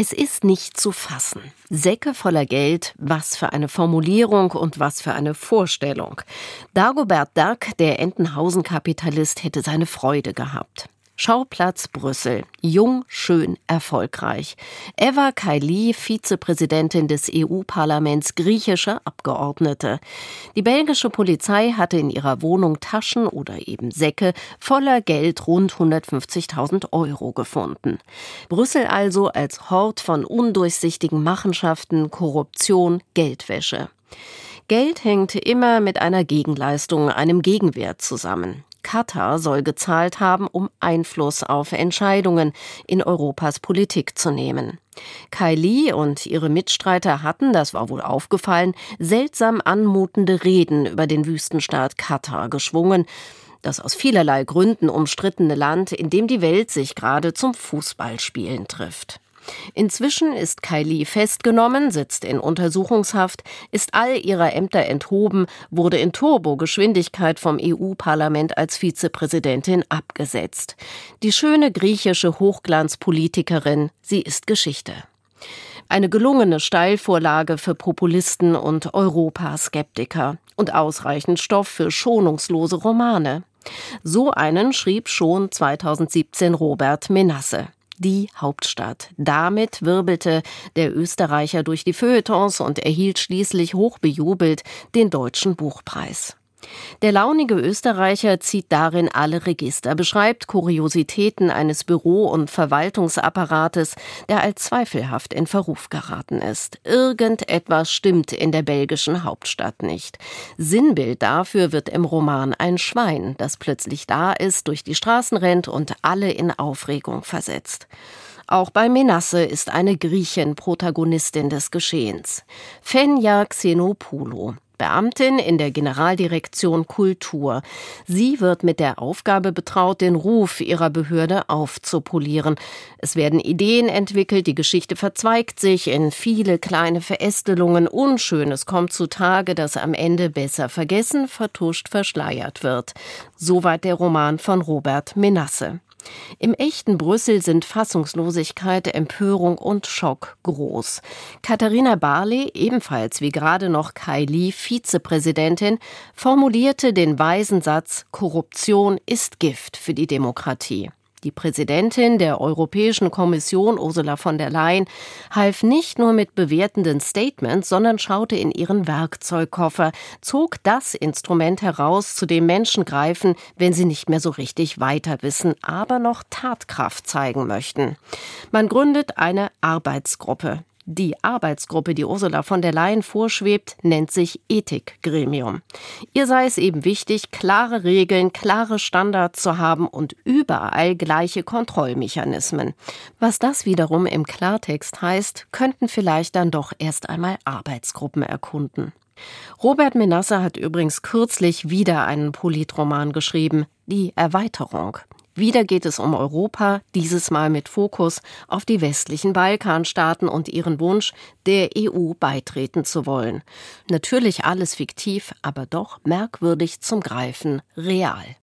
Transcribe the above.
Es ist nicht zu fassen. Säcke voller Geld, was für eine Formulierung und was für eine Vorstellung. Dagobert Duck, der Entenhausen-Kapitalist, hätte seine Freude gehabt. Schauplatz Brüssel. Jung, schön, erfolgreich. Eva Kaili, Vizepräsidentin des EU-Parlaments, griechische Abgeordnete. Die belgische Polizei hatte in ihrer Wohnung Taschen oder eben Säcke voller Geld rund 150.000 Euro gefunden. Brüssel also als Hort von undurchsichtigen Machenschaften, Korruption, Geldwäsche. Geld hängt immer mit einer Gegenleistung, einem Gegenwert zusammen. Katar soll gezahlt haben, um Einfluss auf Entscheidungen in Europas Politik zu nehmen. Kylie und ihre Mitstreiter hatten, das war wohl aufgefallen, seltsam anmutende Reden über den Wüstenstaat Katar geschwungen, das aus vielerlei Gründen umstrittene Land, in dem die Welt sich gerade zum Fußballspielen trifft. Inzwischen ist Kylie festgenommen, sitzt in Untersuchungshaft, ist all ihrer Ämter enthoben, wurde in Turbogeschwindigkeit vom EU-Parlament als Vizepräsidentin abgesetzt. Die schöne griechische Hochglanzpolitikerin, sie ist Geschichte. Eine gelungene Steilvorlage für Populisten und Europaskeptiker und ausreichend Stoff für schonungslose Romane. So einen schrieb schon 2017 Robert Menasse die Hauptstadt. Damit wirbelte der Österreicher durch die Feuilletons und erhielt schließlich hochbejubelt den Deutschen Buchpreis. Der launige Österreicher zieht darin alle Register, beschreibt Kuriositäten eines Büro- und Verwaltungsapparates, der als zweifelhaft in Verruf geraten ist. Irgendetwas stimmt in der belgischen Hauptstadt nicht. Sinnbild dafür wird im Roman ein Schwein, das plötzlich da ist, durch die Straßen rennt und alle in Aufregung versetzt. Auch bei Menasse ist eine Griechin Protagonistin des Geschehens. Fenja Xenopoulou. Beamtin in der Generaldirektion Kultur. Sie wird mit der Aufgabe betraut, den Ruf ihrer Behörde aufzupolieren. Es werden Ideen entwickelt, die Geschichte verzweigt sich in viele kleine Verästelungen. Unschönes kommt zutage, das am Ende besser vergessen, vertuscht, verschleiert wird. Soweit der Roman von Robert Menasse. Im echten Brüssel sind Fassungslosigkeit, Empörung und Schock groß. Katharina Barley, ebenfalls wie gerade noch Kai Lee Vizepräsidentin, formulierte den weisen Satz Korruption ist Gift für die Demokratie. Die Präsidentin der Europäischen Kommission, Ursula von der Leyen, half nicht nur mit bewertenden Statements, sondern schaute in ihren Werkzeugkoffer, zog das Instrument heraus, zu dem Menschen greifen, wenn sie nicht mehr so richtig weiter wissen, aber noch Tatkraft zeigen möchten. Man gründet eine Arbeitsgruppe. Die Arbeitsgruppe, die Ursula von der Leyen vorschwebt, nennt sich Ethikgremium. Ihr sei es eben wichtig, klare Regeln, klare Standards zu haben und überall gleiche Kontrollmechanismen. Was das wiederum im Klartext heißt, könnten vielleicht dann doch erst einmal Arbeitsgruppen erkunden. Robert Menasse hat übrigens kürzlich wieder einen Politroman geschrieben, Die Erweiterung. Wieder geht es um Europa, dieses Mal mit Fokus auf die westlichen Balkanstaaten und ihren Wunsch, der EU beitreten zu wollen. Natürlich alles fiktiv, aber doch merkwürdig zum Greifen real.